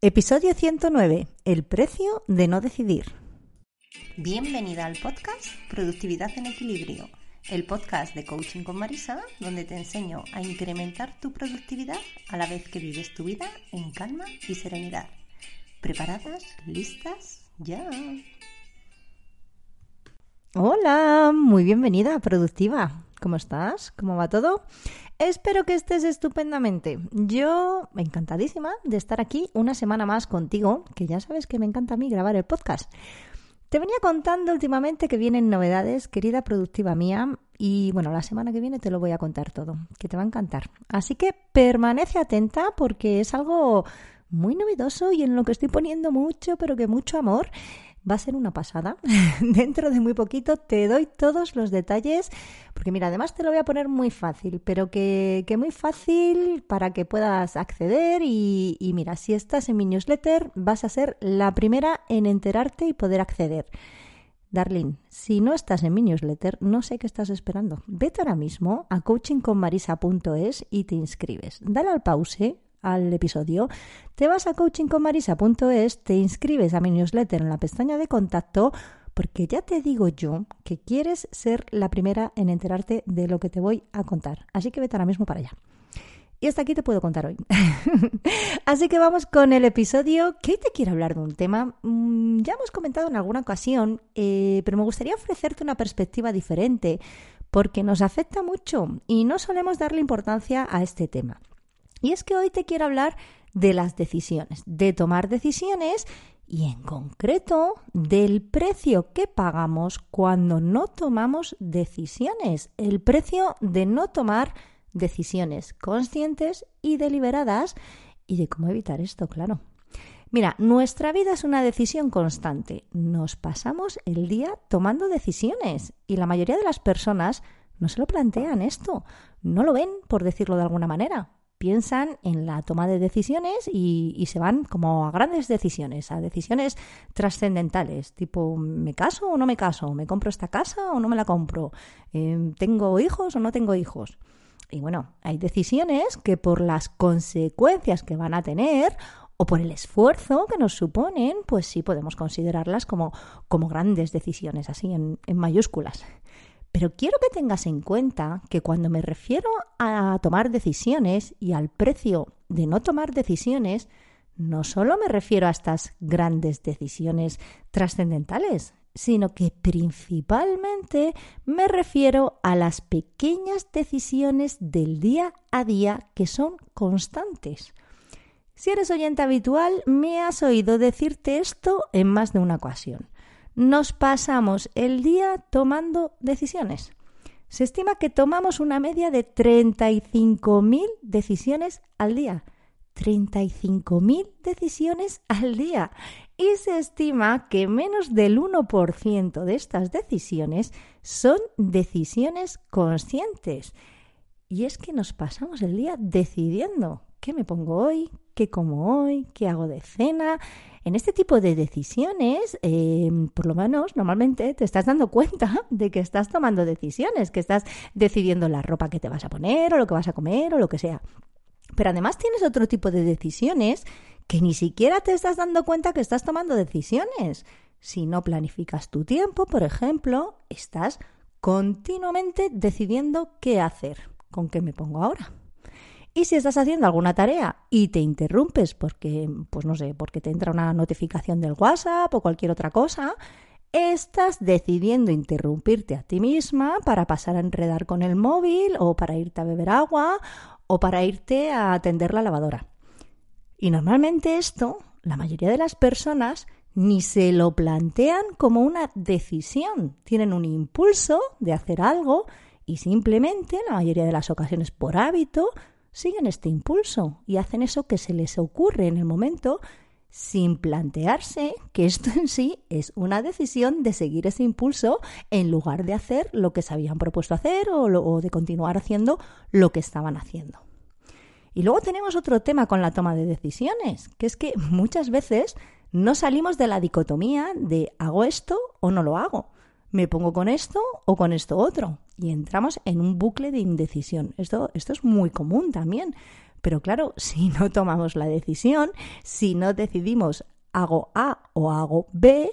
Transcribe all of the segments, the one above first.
Episodio 109. El precio de no decidir. Bienvenida al podcast Productividad en Equilibrio, el podcast de Coaching con Marisa, donde te enseño a incrementar tu productividad a la vez que vives tu vida en calma y serenidad. ¿Preparadas? ¿Listas? Ya. Hola, muy bienvenida, productiva. ¿Cómo estás? ¿Cómo va todo? Espero que estés estupendamente. Yo encantadísima de estar aquí una semana más contigo, que ya sabes que me encanta a mí grabar el podcast. Te venía contando últimamente que vienen novedades, querida productiva mía, y bueno, la semana que viene te lo voy a contar todo, que te va a encantar. Así que permanece atenta porque es algo muy novedoso y en lo que estoy poniendo mucho, pero que mucho amor. Va a ser una pasada. Dentro de muy poquito te doy todos los detalles, porque mira, además te lo voy a poner muy fácil, pero que, que muy fácil para que puedas acceder y, y mira, si estás en mi newsletter vas a ser la primera en enterarte y poder acceder. Darling, si no estás en mi newsletter, no sé qué estás esperando. Vete ahora mismo a coachingconmarisa.es y te inscribes. Dale al pause, al episodio, te vas a coachingconmarisa.es, te inscribes a mi newsletter en la pestaña de contacto, porque ya te digo yo que quieres ser la primera en enterarte de lo que te voy a contar. Así que vete ahora mismo para allá. Y hasta aquí te puedo contar hoy. Así que vamos con el episodio que te quiero hablar de un tema. Mmm, ya hemos comentado en alguna ocasión, eh, pero me gustaría ofrecerte una perspectiva diferente porque nos afecta mucho y no solemos darle importancia a este tema. Y es que hoy te quiero hablar de las decisiones, de tomar decisiones y en concreto del precio que pagamos cuando no tomamos decisiones, el precio de no tomar decisiones conscientes y deliberadas y de cómo evitar esto, claro. Mira, nuestra vida es una decisión constante. Nos pasamos el día tomando decisiones y la mayoría de las personas no se lo plantean esto, no lo ven, por decirlo de alguna manera piensan en la toma de decisiones y, se van como a grandes decisiones, a decisiones trascendentales, tipo ¿me caso o no me caso? ¿Me compro esta casa o no me la compro? Em, ¿Tengo hijos o no tengo hijos? Y bueno, hay decisiones que por las consecuencias que van a tener o por el esfuerzo que nos suponen, pues sí podemos considerarlas como, como grandes decisiones, así en mayúsculas. Pero quiero que tengas en cuenta que cuando me refiero a tomar decisiones y al precio de no tomar decisiones, no solo me refiero a estas grandes decisiones trascendentales, sino que principalmente me refiero a las pequeñas decisiones del día a día que son constantes. Si eres oyente habitual, me has oído decirte esto en más de una ocasión nos pasamos el día tomando decisiones. Se estima que tomamos una media de 35.000 decisiones al día. 35.000 decisiones al día. Y se estima que menos del 1% de estas decisiones son decisiones conscientes. Y es que nos pasamos el día decidiendo qué me pongo hoy, qué como hoy, qué hago de cena. En este tipo de decisiones, eh, por lo menos normalmente te estás dando cuenta de que estás tomando decisiones, que estás decidiendo la ropa que te vas a poner o lo que vas a comer o lo que sea. Pero además tienes otro tipo de decisiones que ni siquiera te estás dando cuenta que estás tomando decisiones. Si no planificas tu tiempo, por ejemplo, estás continuamente decidiendo qué hacer, con qué me pongo ahora. Y si estás haciendo alguna tarea y te interrumpes porque, pues no sé, porque te entra una notificación del WhatsApp o cualquier otra cosa, estás decidiendo interrumpirte a ti misma para pasar a enredar con el móvil o para irte a beber agua o para irte a atender la lavadora. Y normalmente esto, la mayoría de las personas ni se lo plantean como una decisión. Tienen un impulso de hacer algo y simplemente, la mayoría de las ocasiones por hábito, siguen este impulso y hacen eso que se les ocurre en el momento sin plantearse que esto en sí es una decisión de seguir ese impulso en lugar de hacer lo que se habían propuesto hacer o, de continuar haciendo lo que estaban haciendo. Y luego tenemos otro tema con la toma de decisiones, que es que muchas veces no salimos de la dicotomía de hago esto o no lo hago, me pongo con esto o con esto otro, y entramos en un bucle de indecisión. Esto, esto es muy común también. Pero claro, si no tomamos la decisión, si no decidimos hago A o hago B,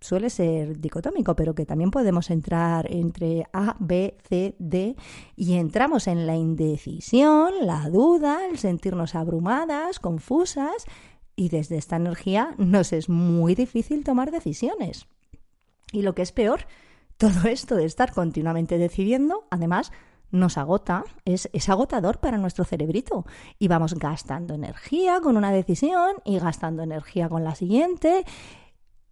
suele ser dicotómico, pero que también podemos entrar entre A, B, C, D y entramos en la indecisión, la duda, el sentirnos abrumadas, confusas y desde esta energía nos es muy difícil tomar decisiones. Y lo que es peor, todo esto de estar continuamente decidiendo, además, nos agota, es, es, agotador para nuestro cerebrito. Y vamos gastando energía con una decisión y gastando energía con la siguiente.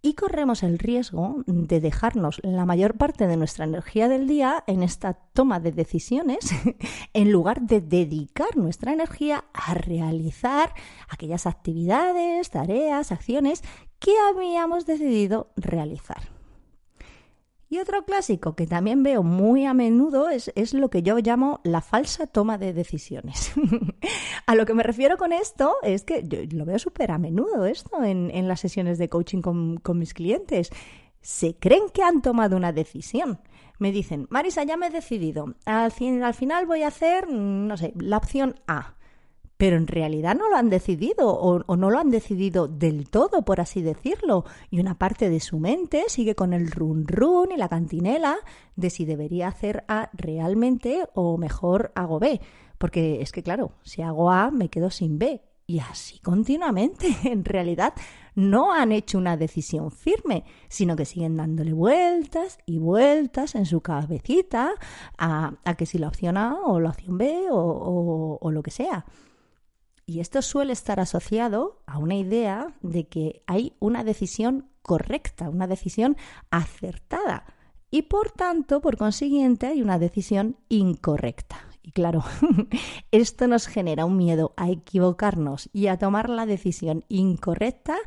Y corremos el riesgo de dejarnos la mayor parte de nuestra energía del día en esta toma de decisiones, en lugar de dedicar nuestra energía a realizar aquellas actividades, tareas, acciones que habíamos decidido realizar. Y otro clásico que también veo muy a menudo es, lo que yo llamo la falsa toma de decisiones. a lo que me refiero con esto es que yo lo veo súper a menudo esto en, las sesiones de coaching con, con mis clientes. Se creen que han tomado una decisión. Me dicen, Marisa, ya me he decidido. Al, al final voy a hacer, no sé, la opción A pero en realidad no lo han decidido o, no lo han decidido del todo, por así decirlo. Y una parte de su mente sigue con el run run y la cantinela de si debería hacer A realmente o mejor hago B. Porque es que, claro, si hago A me quedo sin B. Y así continuamente. En realidad no han hecho una decisión firme, sino que siguen dándole vueltas y vueltas en su cabecita a, que si la opción A o la opción B o lo que sea. Y esto suele estar asociado a una idea de que hay una decisión correcta, una decisión acertada. Y por tanto, por consiguiente, hay una decisión incorrecta. Y claro, esto nos genera un miedo a equivocarnos y a tomar la decisión incorrecta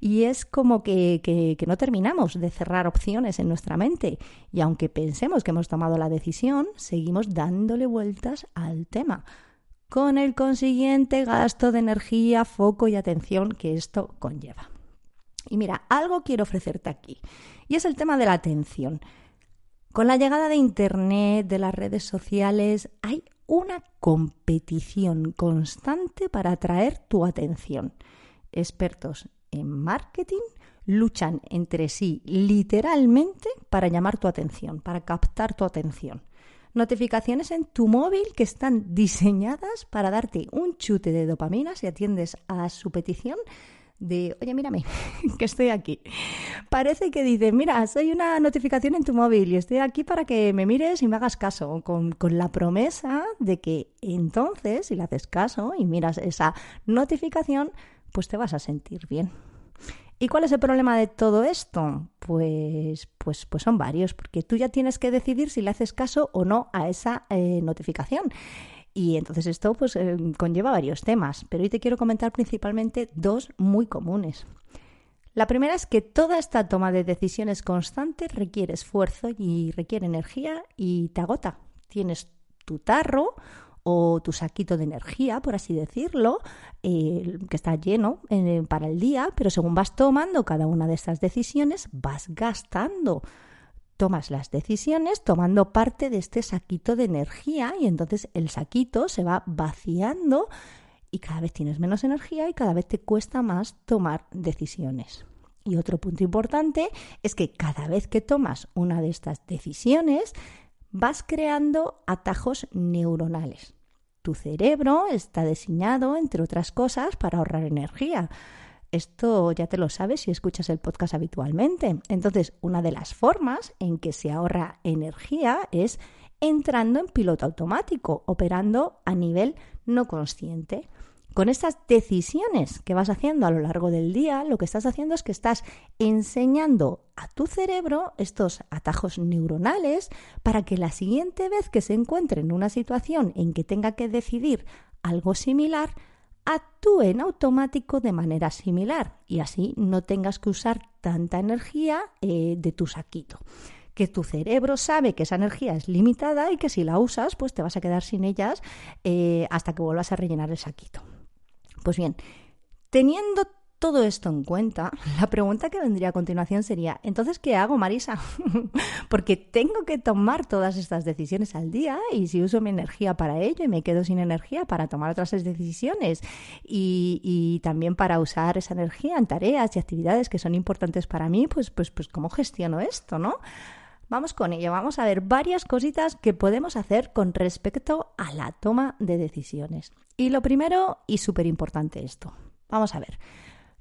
y es como que, que, no terminamos de cerrar opciones en nuestra mente. Y aunque pensemos que hemos tomado la decisión, seguimos dándole vueltas al tema con el consiguiente gasto de energía, foco y atención que esto conlleva. Y mira, algo quiero ofrecerte aquí, y es el tema de la atención. Con la llegada de Internet, de las redes sociales, hay una competición constante para atraer tu atención. Expertos en marketing luchan entre sí literalmente para llamar tu atención, para captar tu atención notificaciones en tu móvil que están diseñadas para darte un chute de dopamina si atiendes a su petición de, oye, mírame, que estoy aquí. Parece que dice, mira, soy una notificación en tu móvil y estoy aquí para que me mires y me hagas caso, con, con la promesa de que entonces, si le haces caso y miras esa notificación, pues te vas a sentir bien. ¿Y cuál es el problema de todo esto? Pues, pues, pues son varios, porque tú ya tienes que decidir si le haces caso o no a esa eh, notificación. Y entonces esto pues, eh, conlleva varios temas, pero hoy te quiero comentar principalmente dos muy comunes. La primera es que toda esta toma de decisiones constante requiere esfuerzo y requiere energía y te agota. Tienes tu tarro o tu saquito de energía, por así decirlo, eh, que está lleno eh, para el día, pero según vas tomando cada una de estas decisiones, vas gastando. Tomas las decisiones tomando parte de este saquito de energía y entonces el saquito se va vaciando y cada vez tienes menos energía y cada vez te cuesta más tomar decisiones. Y otro punto importante es que cada vez que tomas una de estas decisiones, vas creando atajos neuronales. Tu cerebro está diseñado, entre otras cosas, para ahorrar energía. Esto ya te lo sabes si escuchas el podcast habitualmente. Entonces, una de las formas en que se ahorra energía es entrando en piloto automático, operando a nivel no consciente. Con estas decisiones que vas haciendo a lo largo del día, lo que estás haciendo es que estás enseñando a tu cerebro estos atajos neuronales para que la siguiente vez que se encuentre en una situación en que tenga que decidir algo similar, actúe en automático de manera similar y así no tengas que usar tanta energía eh, de tu saquito. Que tu cerebro sabe que esa energía es limitada y que si la usas, pues te vas a quedar sin ellas eh, hasta que vuelvas a rellenar el saquito. Pues bien, teniendo todo esto en cuenta, la pregunta que vendría a continuación sería, entonces, ¿qué hago, Marisa? Porque tengo que tomar todas estas decisiones al día y si uso mi energía para ello y me quedo sin energía para tomar otras decisiones y, y también para usar esa energía en tareas y actividades que son importantes para mí, pues, pues, pues, ¿cómo gestiono esto, no? Vamos con ello, vamos a ver varias cositas que podemos hacer con respecto a la toma de decisiones. Y lo primero, y súper importante esto, vamos a ver.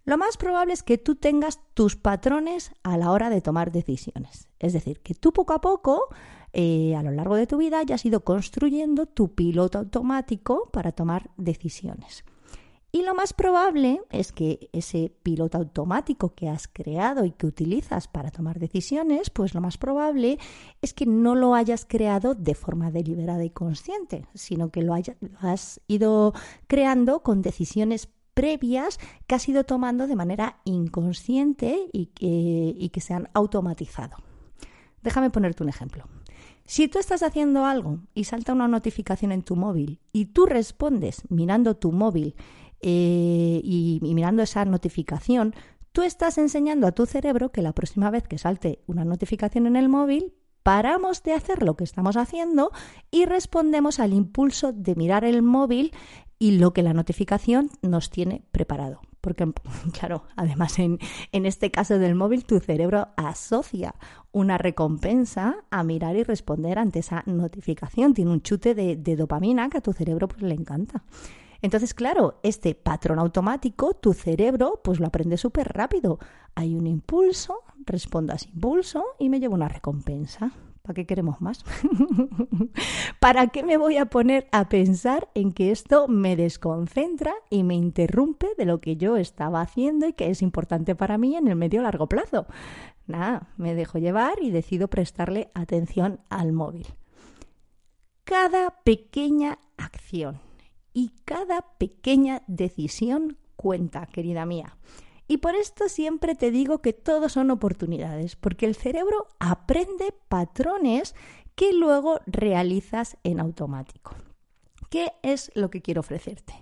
Lo más probable es que tú tengas tus patrones a la hora de tomar decisiones. Es decir, que tú poco a poco, eh, a lo largo de tu vida, hayas ido construyendo tu piloto automático para tomar decisiones. Y lo más probable es que ese piloto automático que has creado y que utilizas para tomar decisiones, pues lo más probable es que no lo hayas creado de forma deliberada y consciente, sino que lo, hayas, lo has ido creando con decisiones previas que has ido tomando de manera inconsciente y que se han automatizado. Déjame ponerte un ejemplo. Si tú estás haciendo algo y salta una notificación en tu móvil y tú respondes mirando tu móvil eh, y, mirando esa notificación, tú estás enseñando a tu cerebro que la próxima vez que salte una notificación en el móvil, paramos de hacer lo que estamos haciendo y respondemos al impulso de mirar el móvil y lo que la notificación nos tiene preparado. Porque, claro, además en, este caso del móvil, tu cerebro asocia una recompensa a mirar y responder ante esa notificación. Tiene un chute de, dopamina que a tu cerebro pues, le encanta. Entonces, claro, este patrón automático, tu cerebro, pues lo aprende súper rápido. Hay un impulso, respondo a ese impulso y me llevo una recompensa. ¿Para qué queremos más? ¿Para qué me voy a poner a pensar en que esto me desconcentra y me interrumpe de lo que yo estaba haciendo y que es importante para mí en el medio largo plazo? Nada, me dejo llevar y decido prestarle atención al móvil. Cada pequeña acción y cada pequeña decisión cuenta, querida mía. Y por esto siempre te digo que todo son oportunidades, porque el cerebro aprende patrones que luego realizas en automático. ¿Qué es lo que quiero ofrecerte?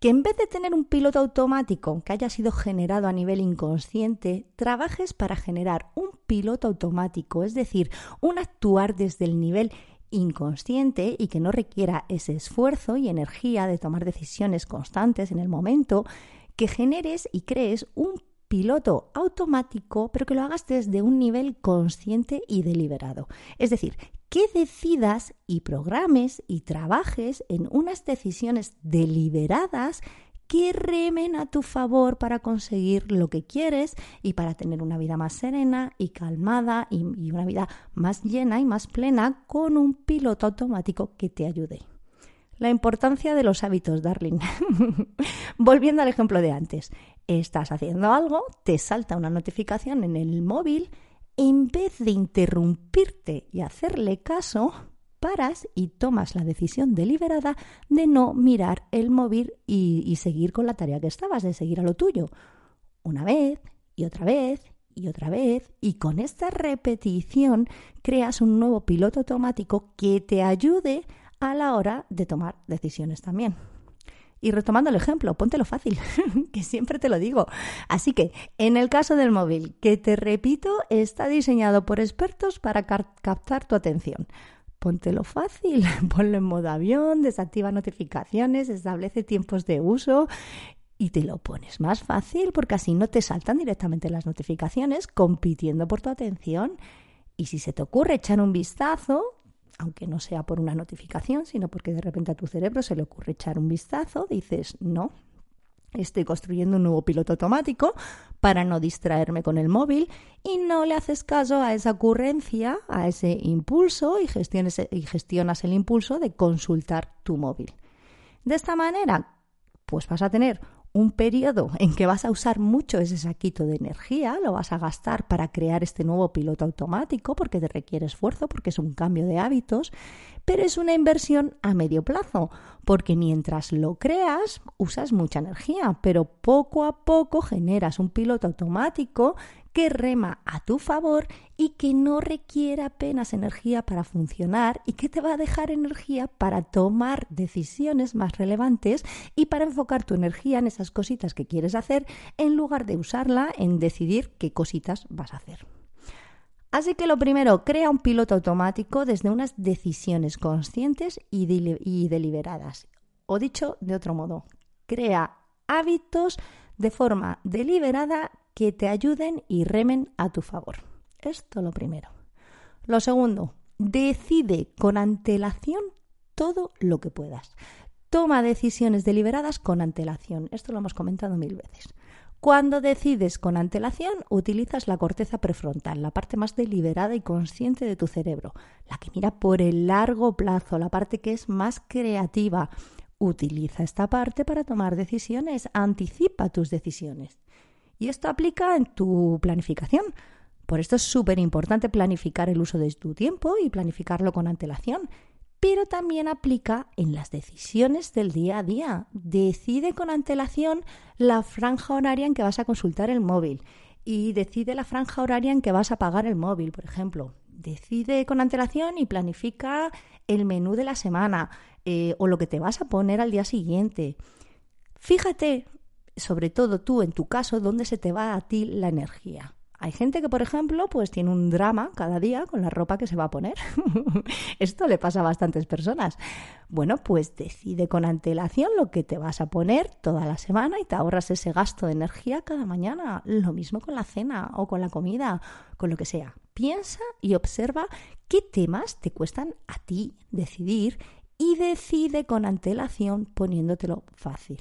Que en vez de tener un piloto automático que haya sido generado a nivel inconsciente, trabajes para generar un piloto automático, es decir, un actuar desde el nivel inconsciente y que no requiera ese esfuerzo y energía de tomar decisiones constantes en el momento, que generes y crees un piloto automático, pero que lo hagas desde un nivel consciente y deliberado. Es decir, que decidas y programes y trabajes en unas decisiones deliberadas que remen a tu favor para conseguir lo que quieres y para tener una vida más serena y calmada y, una vida más llena y más plena con un piloto automático que te ayude. La importancia de los hábitos, darling. Volviendo al ejemplo de antes. Estás haciendo algo, te salta una notificación en el móvil, en vez de interrumpirte y hacerle caso, paras y tomas la decisión deliberada de no mirar el móvil y, seguir con la tarea que estabas, de seguir a lo tuyo. Una vez y otra vez y otra vez y con esta repetición creas un nuevo piloto automático que te ayude a la hora de tomar decisiones también. Y retomando el ejemplo, póntelo fácil, que siempre te lo digo. Así que, en el caso del móvil, que te repito, está diseñado por expertos para captar tu atención. Póntelo fácil, ponlo en modo avión, desactiva notificaciones, establece tiempos de uso y te lo pones más fácil porque así no te saltan directamente las notificaciones compitiendo por tu atención. Y si se te ocurre echar un vistazo, aunque no sea por una notificación, sino porque de repente a tu cerebro se le ocurre echar un vistazo, dices, no, estoy construyendo un nuevo piloto automático para no distraerme con el móvil y no le haces caso a esa ocurrencia, a ese impulso y y gestionas el impulso de consultar tu móvil. De esta manera, pues vas a tener un periodo en que vas a usar mucho ese saquito de energía, lo vas a gastar para crear este nuevo piloto automático porque te requiere esfuerzo, porque es un cambio de hábitos, pero es una inversión a medio plazo, porque mientras lo creas usas mucha energía, pero poco a poco generas un piloto automático que rema a tu favor y que no requiere apenas energía para funcionar y que te va a dejar energía para tomar decisiones más relevantes y para enfocar tu energía en esas cositas que quieres hacer en lugar de usarla en decidir qué cositas vas a hacer. Así que lo primero, crea un piloto automático desde unas decisiones conscientes y, deliberadas. O dicho de otro modo, crea hábitos de forma deliberada que te ayuden y remen a tu favor. Esto lo primero. Lo segundo, decide con antelación todo lo que puedas. Toma decisiones deliberadas con antelación. Esto lo hemos comentado mil veces. Cuando decides con antelación, utilizas la corteza prefrontal, la parte más deliberada y consciente de tu cerebro, la que mira por el largo plazo, la parte que es más creativa. Utiliza esta parte para tomar decisiones, anticipa tus decisiones. Y esto aplica en tu planificación. Por esto es súper importante planificar el uso de tu tiempo y planificarlo con antelación pero también aplica en las decisiones del día a día. Decide con antelación la franja horaria en que vas a consultar el móvil y decide la franja horaria en que vas a pagar el móvil, por ejemplo. Decide con antelación y planifica el menú de la semana eh, o lo que te vas a poner al día siguiente. Fíjate, sobre todo tú en tu caso, dónde se te va a ti la energía. Hay gente que, por ejemplo, pues tiene un drama cada día con la ropa que se va a poner. Esto le pasa a bastantes personas. Bueno, pues decide con antelación lo que te vas a poner toda la semana y te ahorras ese gasto de energía cada mañana. Lo mismo con la cena o con la comida, con lo que sea. Piensa y observa qué temas te cuestan a ti decidir y decide con antelación poniéndotelo fácil.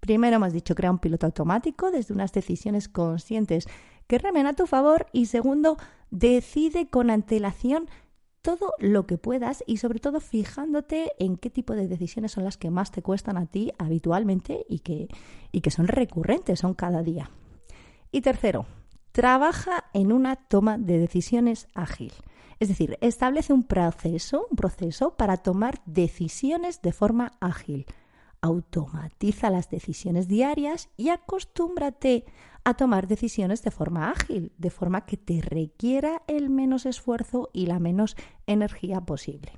Primero hemos dicho, crea un piloto automático desde unas decisiones conscientes que remen a tu favor y segundo, decide con antelación todo lo que puedas y sobre todo fijándote en qué tipo de decisiones son las que más te cuestan a ti habitualmente y que, y que son recurrentes, son cada día. Y tercero, trabaja en una toma de decisiones ágil. Es decir, establece un proceso, un proceso para tomar decisiones de forma ágil. Automatiza las decisiones diarias y acostúmbrate a tomar decisiones de forma ágil, de forma que te requiera el menos esfuerzo y la menos energía posible.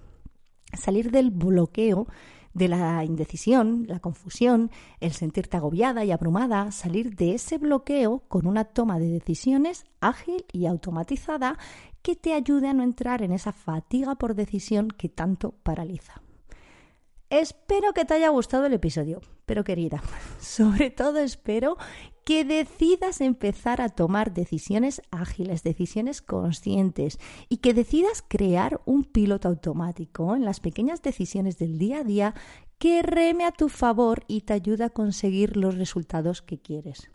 Salir del bloqueo de la indecisión, la confusión, el sentirte agobiada y abrumada, salir de ese bloqueo con una toma de decisiones ágil y automatizada que te ayude a no entrar en esa fatiga por decisión que tanto paraliza. Espero que te haya gustado el episodio, pero querida, sobre todo espero que decidas empezar a tomar decisiones ágiles, decisiones conscientes y que decidas crear un piloto automático en las pequeñas decisiones del día a día que reme a tu favor y te ayude a conseguir los resultados que quieres.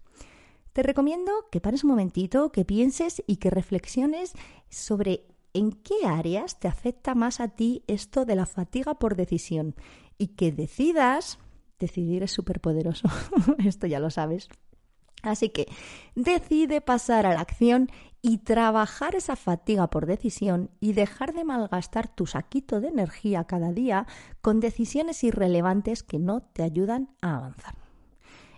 Te recomiendo que pares un momentito, que pienses y que reflexiones sobre en qué áreas te afecta más a ti esto de la fatiga por decisión y que decidas, decidir es súper poderoso, esto ya lo sabes, Así que decide pasar a la acción y trabajar esa fatiga por decisión y dejar de malgastar tu saquito de energía cada día con decisiones irrelevantes que no te ayudan a avanzar.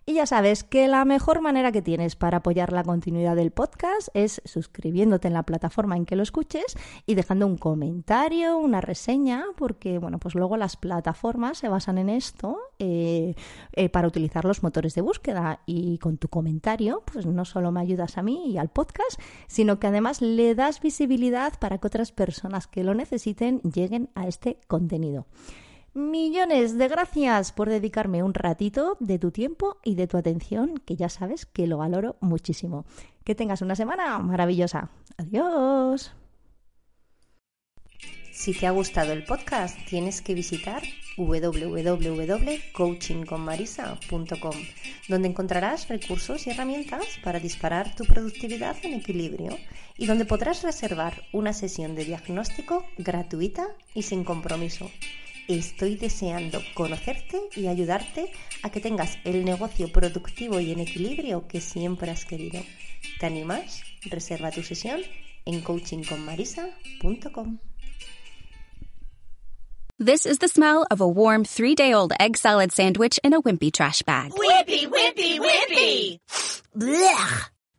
Y ya sabes que la mejor manera que tienes para apoyar la continuidad del podcast es suscribiéndote en la plataforma en que lo escuches y dejando un comentario, una reseña, porque bueno, pues luego las plataformas se basan en esto eh, eh, para utilizar los motores de búsqueda. Y con tu comentario, pues no solo me ayudas a mí y al podcast, sino que además le das visibilidad para que otras personas que lo necesiten lleguen a este contenido. Millones de gracias por dedicarme un ratito de tu tiempo y de tu atención, que ya sabes que lo valoro muchísimo. Que tengas una semana maravillosa. Adiós. Si te ha gustado el podcast, tienes que visitar www.coachingconmarisa.com, donde encontrarás recursos y herramientas para disparar tu productividad en equilibrio y donde podrás reservar una sesión de diagnóstico gratuita y sin compromiso. Estoy deseando conocerte y ayudarte a que tengas el negocio productivo y en equilibrio que siempre has querido. ¿Te animas? Reserva tu sesión en coachingconmarisa.com. This is the smell of a warm three day old egg salad sandwich in a wimpy trash bag. Wimpy, wimpy, wimpy. Blech.